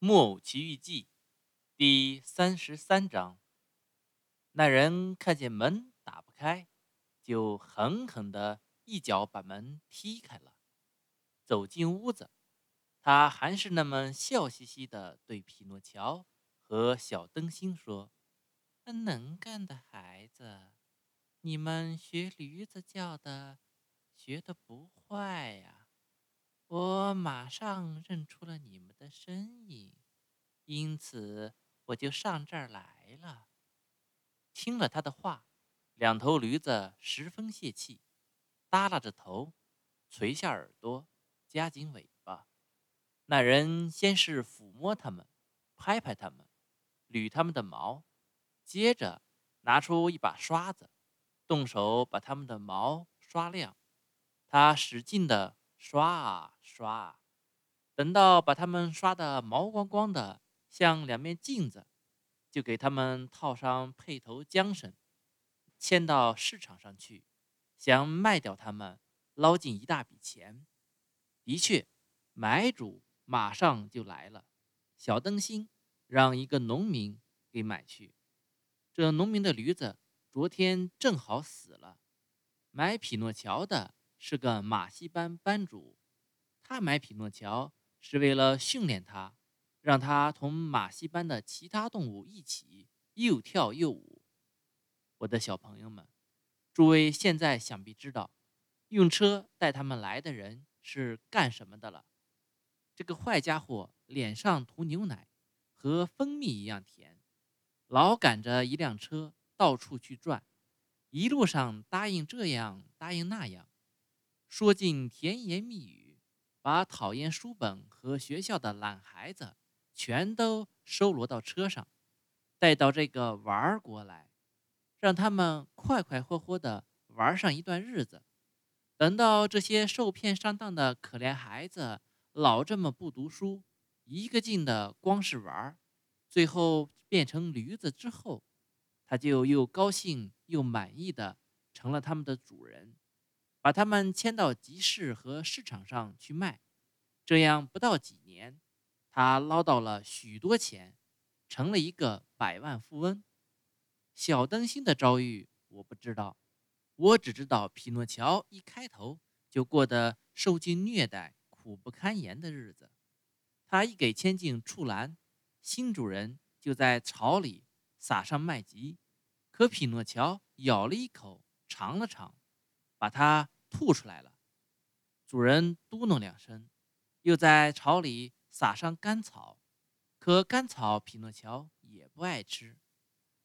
《木偶奇遇记》第三十三章。那人看见门打不开，就狠狠的一脚把门踢开了。走进屋子，他还是那么笑嘻嘻的对匹诺乔和小灯芯说：“能干的孩子，你们学驴子叫的，学的不坏呀。”我马上认出了你们的身影，因此我就上这儿来了。听了他的话，两头驴子十分泄气，耷拉着头，垂下耳朵，夹紧尾巴。那人先是抚摸它们，拍拍它们，捋它们的毛，接着拿出一把刷子，动手把它们的毛刷亮。他使劲的。刷啊刷啊，等到把它们刷得毛光光的，像两面镜子，就给它们套上配头缰绳，牵到市场上去，想卖掉它们，捞进一大笔钱。的确，买主马上就来了。小灯芯让一个农民给买去。这农民的驴子昨天正好死了，买匹诺乔的。是个马戏班班主，他买匹诺乔是为了训练他，让他同马戏班的其他动物一起又跳又舞。我的小朋友们，诸位现在想必知道，用车带他们来的人是干什么的了。这个坏家伙脸上涂牛奶，和蜂蜜一样甜，老赶着一辆车到处去转，一路上答应这样答应那样。说尽甜言蜜语，把讨厌书本和学校的懒孩子全都收罗到车上，带到这个玩儿国来，让他们快快活活的玩上一段日子。等到这些受骗上当的可怜孩子老这么不读书，一个劲的光是玩儿，最后变成驴子之后，他就又高兴又满意的成了他们的主人。把他们牵到集市和市场上去卖，这样不到几年，他捞到了许多钱，成了一个百万富翁。小灯芯的遭遇我不知道，我只知道匹诺乔一开头就过得受尽虐待、苦不堪言的日子。他一给牵进畜栏，新主人就在草里撒上麦秸，可匹诺乔咬了一口，尝了尝，把它。吐出来了，主人嘟哝两声，又在草里撒上干草，可干草匹诺乔也不爱吃。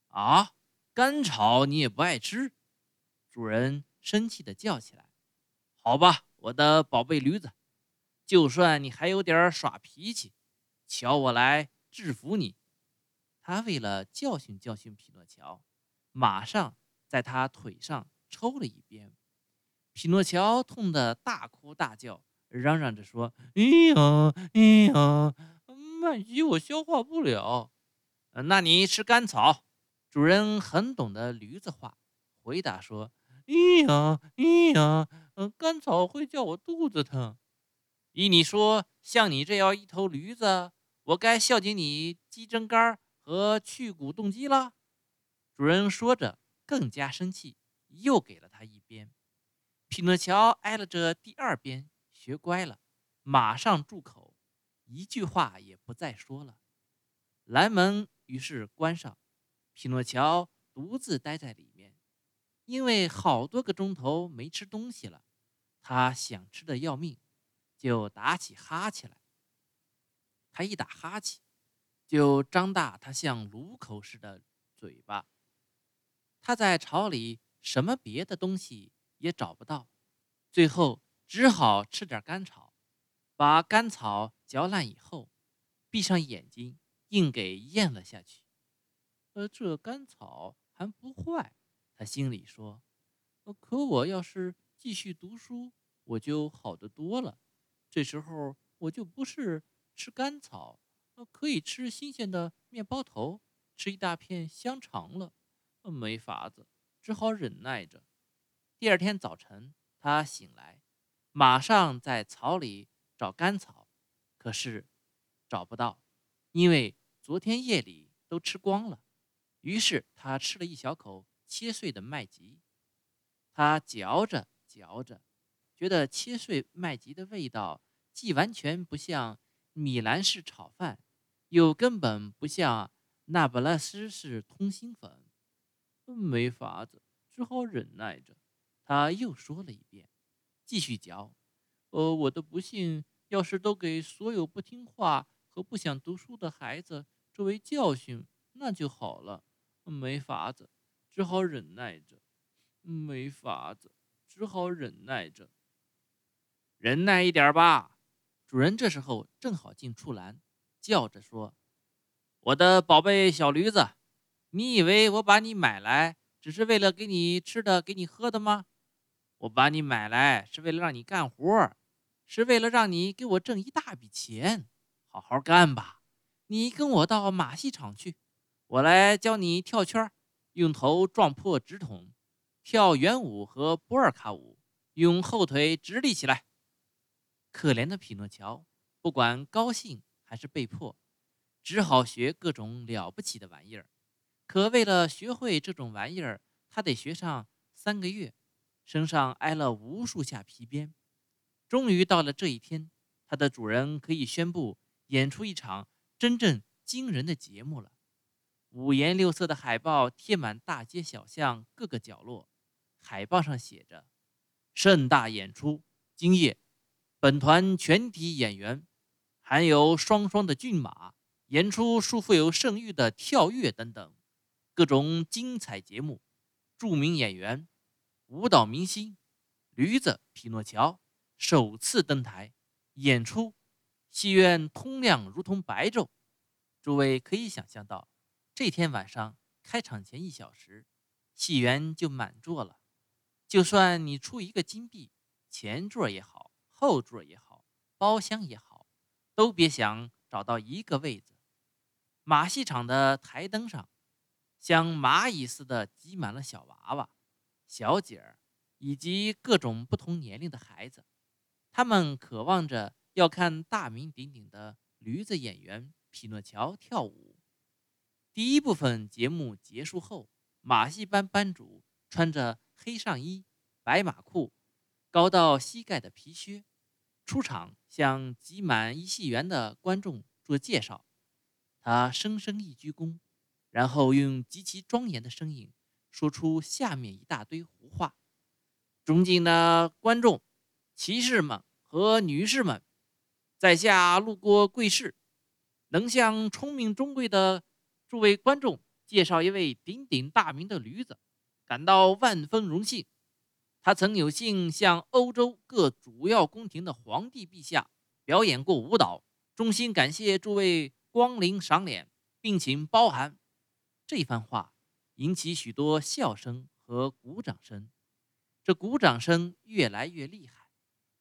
啊，干草你也不爱吃？主人生气地叫起来。好吧，我的宝贝驴子，就算你还有点耍脾气，瞧我来制服你。他为了教训教训匹诺乔，马上在他腿上抽了一鞭。匹诺乔痛得大哭大叫，嚷嚷着说：“哎呀，哎呀，麦秸我消化不了。”那你吃甘草。主人很懂得驴子话，回答说：“哎呀，哎呀，嗯，甘草会叫我肚子疼。依你说，像你这样一头驴子，我该孝敬你鸡胗肝和去骨动鸡了。”主人说着，更加生气，又给了他一鞭。匹诺乔挨了这第二鞭，学乖了，马上住口，一句话也不再说了。蓝门于是关上，匹诺乔独自待在里面，因为好多个钟头没吃东西了，他想吃的要命，就打起哈欠来。他一打哈欠，就张大他像炉口似的嘴巴。他在巢里什么别的东西。也找不到，最后只好吃点干草，把干草嚼烂以后，闭上眼睛硬给咽了下去。呃，这干草还不坏，他心里说。呃，可我要是继续读书，我就好得多了。这时候我就不是吃干草，呃，可以吃新鲜的面包头，吃一大片香肠了。没法子，只好忍耐着。第二天早晨，他醒来，马上在草里找干草，可是找不到。因为昨天夜里都吃光了。于是他吃了一小口切碎的麦吉，他嚼着嚼着，觉得切碎麦吉的味道既完全不像米兰式炒饭，又根本不像那不勒斯式通心粉。没法子，只好忍耐着。他又说了一遍，继续嚼。呃，我的不幸，要是都给所有不听话和不想读书的孩子作为教训，那就好了。没法子，只好忍耐着。没法子，只好忍耐着。忍耐一点吧。主人这时候正好进出栏，叫着说：“我的宝贝小驴子，你以为我把你买来只是为了给你吃的、给你喝的吗？我把你买来是为了让你干活，是为了让你给我挣一大笔钱。好好干吧。你跟我到马戏场去。”我来教你跳圈，用头撞破纸筒；跳圆舞和波尔卡舞，用后腿直立起来。可怜的匹诺乔，不管高兴还是被迫，只好学各种了不起的玩意儿。可为了学会这种玩意儿，他得学上三个月，身上挨了无数下皮鞭。终于到了这一天，它的主人可以宣布演出一场真正惊人的节目了。五颜六色的海报贴满大街小巷各个角落，海报上写着：“盛大演出，今夜，本团全体演员，含有双双的骏马，演出数富有盛誉的跳跃等等各种精彩节目。著名演员、舞蹈明星驴子匹诺乔首次登台演出，戏院通亮如同白昼。诸位可以想象到。”这天晚上开场前一小时，戏园就满座了。就算你出一个金币，前座也好，后座也好，包厢也好，都别想找到一个位子。马戏场的台灯上，像蚂蚁似的挤满了小娃娃、小姐儿以及各种不同年龄的孩子，他们渴望着要看大名鼎鼎的驴子演员匹诺乔跳舞。第一部分节目结束后，马戏班班主穿着黑上衣、白马裤、高到膝盖的皮靴，出场向挤满一戏园的观众做介绍。他深深一鞠躬，然后用极其庄严的声音说出下面一大堆胡话：“尊敬的观众、骑士们和女士们，在下路过贵市，能向聪明中贵的。”诸位观众，介绍一位鼎鼎大名的驴子，感到万分荣幸。他曾有幸向欧洲各主要宫廷的皇帝陛下表演过舞蹈。衷心感谢诸位光临赏脸，并请包涵。这番话引起许多笑声和鼓掌声，这鼓掌声越来越厉害。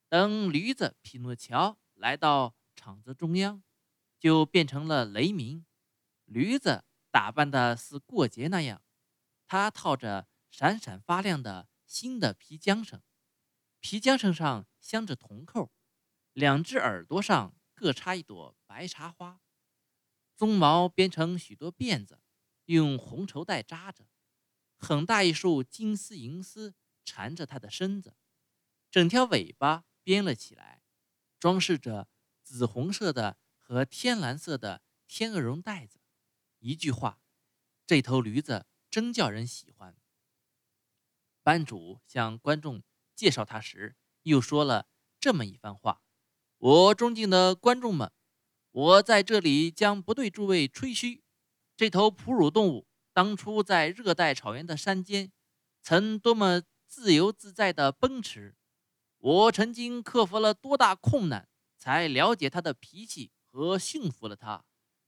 等驴子匹诺乔来到场子中央，就变成了雷鸣。驴子打扮的似过节那样，他套着闪闪发亮的新的皮缰绳，皮缰绳上镶着铜扣，两只耳朵上各插一朵白茶花，鬃毛编成许多辫子，用红绸带扎着，很大一束金丝银丝缠着他的身子，整条尾巴编了起来，装饰着紫红色的和天蓝色的天鹅绒带子。一句话，这头驴子真叫人喜欢。班主向观众介绍他时，又说了这么一番话：“我尊敬的观众们，我在这里将不对诸位吹嘘。这头哺乳动物当初在热带草原的山间，曾多么自由自在地奔驰。我曾经克服了多大困难，才了解它的脾气和驯服了它。”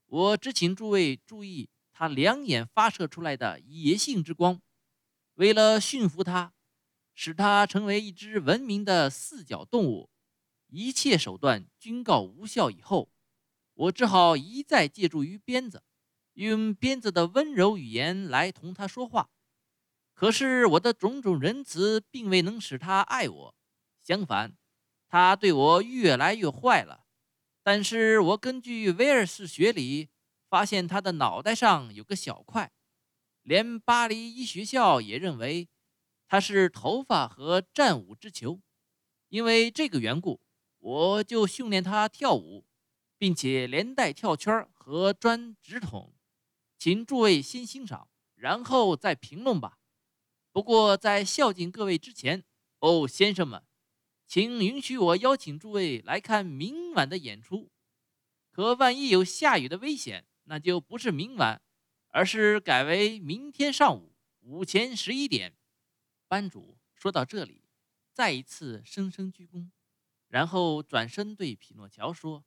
我只请诸位注意它两眼发射出来的野性之光。为了驯服它，使它成为一只文明的四脚动物，一切手段均告无效以后，我只好一再借助于鞭子，用鞭子的温柔语言来同他说话。可是我的种种仁慈并未能使他爱我，相反，他对我越来越坏了。但是我根据威尔士学理发现他的脑袋上有个小块，连巴黎医学校也认为他是头发和战舞之球。因为这个缘故，我就训练他跳舞，并且连带跳圈和钻直筒。请诸位先欣赏，然后再评论吧。不过在孝敬各位之前，哦，先生们，请允许我邀请诸位来看明晚的演出。可万一有下雨的危险，那就不是明晚，而是改为明天上午午前十一点。班主说到这里，再一次深深鞠躬，然后转身对匹诺乔说：“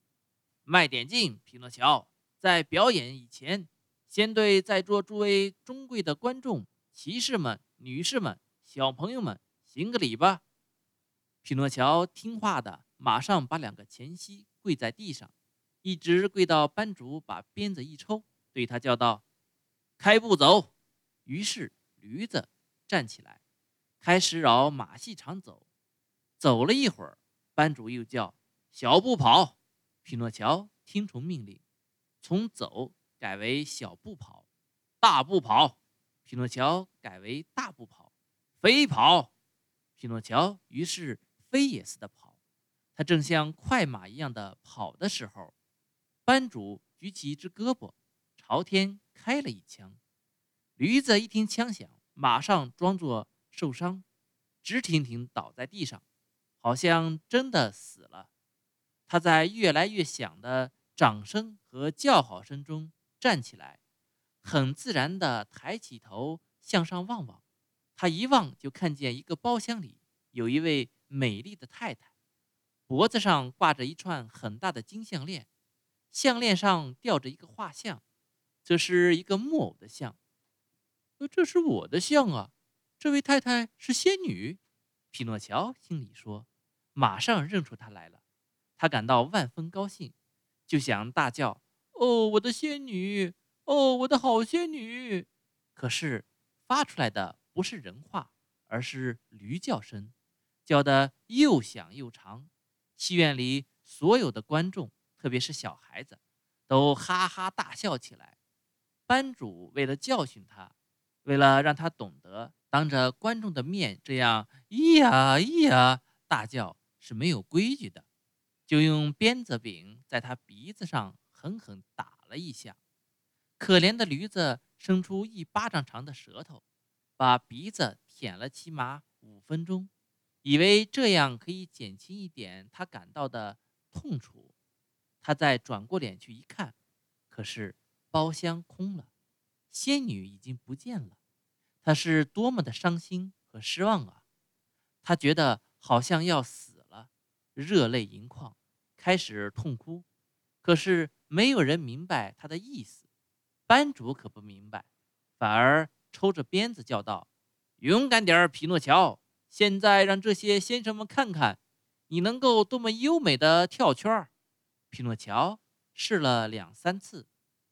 卖点劲，匹诺乔，在表演以前，先对在座诸位尊贵的观众、骑士们。”女士们、小朋友们，行个礼吧。匹诺乔听话的，马上把两个前膝跪在地上，一直跪到班主把鞭子一抽，对他叫道：“开步走。”于是驴子站起来，开始绕马戏场走。走了一会儿，班主又叫：“小步跑。”匹诺乔听从命令，从走改为小步跑，大步跑。匹诺乔改为大步跑，飞跑。匹诺乔于是飞也似的跑。他正像快马一样的跑的时候，班主举起一只胳膊，朝天开了一枪。驴子一听枪响，马上装作受伤，直挺挺倒在地上，好像真的死了。他在越来越响的掌声和叫好声中站起来。很自然地抬起头向上望望，他一望就看见一个包厢里有一位美丽的太太，脖子上挂着一串很大的金项链，项链上吊着一个画像，这是一个木偶的像。呃，这是我的像啊！这位太太是仙女，匹诺乔心里说，马上认出她来了，他感到万分高兴，就想大叫：“哦，我的仙女！”哦，我的好仙女！可是发出来的不是人话，而是驴叫声，叫得又响又长。戏院里所有的观众，特别是小孩子，都哈哈大笑起来。班主为了教训他，为了让他懂得当着观众的面这样咿呀咿呀大叫是没有规矩的，就用鞭子柄在他鼻子上狠狠打了一下。可怜的驴子伸出一巴掌长的舌头，把鼻子舔了起码五分钟，以为这样可以减轻一点他感到的痛楚。他再转过脸去一看，可是包厢空了，仙女已经不见了。他是多么的伤心和失望啊！他觉得好像要死了，热泪盈眶，开始痛哭。可是没有人明白他的意思。班主可不明白，反而抽着鞭子叫道：“勇敢点儿，匹诺乔！现在让这些先生们看看，你能够多么优美的跳圈儿。”匹诺乔试了两三次，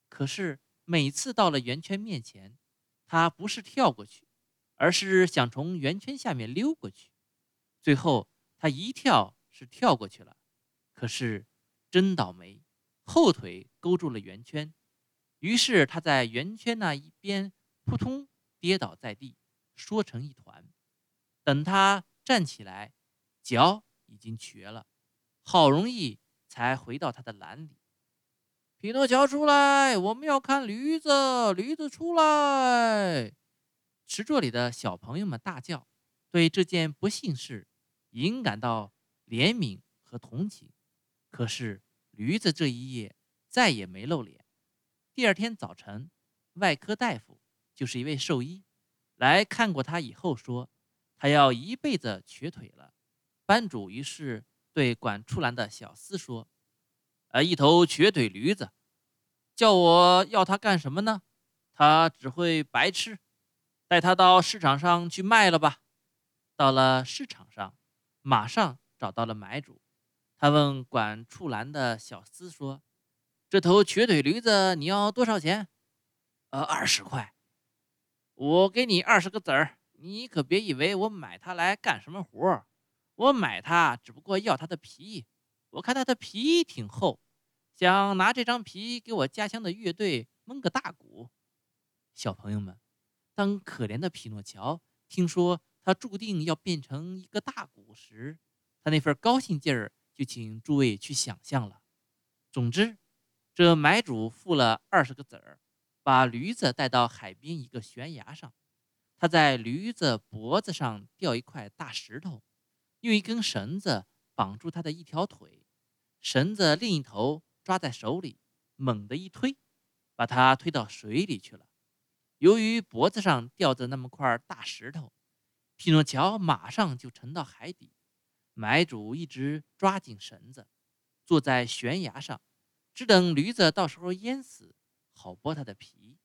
可是每次到了圆圈面前，他不是跳过去，而是想从圆圈下面溜过去。最后他一跳是跳过去了，可是真倒霉，后腿勾住了圆圈。于是他在圆圈那一边扑通跌倒在地，缩成一团。等他站起来，脚已经瘸了，好容易才回到他的篮里。匹诺乔出来，我们要看驴子，驴子出来！池座里的小朋友们大叫，对这件不幸事隐感到怜悯和同情。可是驴子这一夜再也没露脸。第二天早晨，外科大夫就是一位兽医，来看过他以后说，他要一辈子瘸腿了。班主于是对管出栏的小厮说：“呃，一头瘸腿驴子，叫我要它干什么呢？它只会白吃，带它到市场上去卖了吧。”到了市场上，马上找到了买主。他问管畜栏的小厮说。这头瘸腿驴子你要多少钱？呃，二十块。我给你二十个子儿，你可别以为我买它来干什么活儿。我买它只不过要它的皮，我看它的皮挺厚，想拿这张皮给我家乡的乐队蒙个大鼓。小朋友们，当可怜的匹诺乔听说他注定要变成一个大鼓时，他那份高兴劲儿就请诸位去想象了。总之，这买主付了二十个子儿，把驴子带到海边一个悬崖上，他在驴子脖子上吊一块大石头，用一根绳子绑住他的一条腿，绳子另一头抓在手里，猛地一推，把他推到水里去了。由于脖子上吊着那么块大石头，匹诺乔马上就沉到海底。买主一直抓紧绳子，坐在悬崖上，只等驴子到时候淹死，好剥它的皮。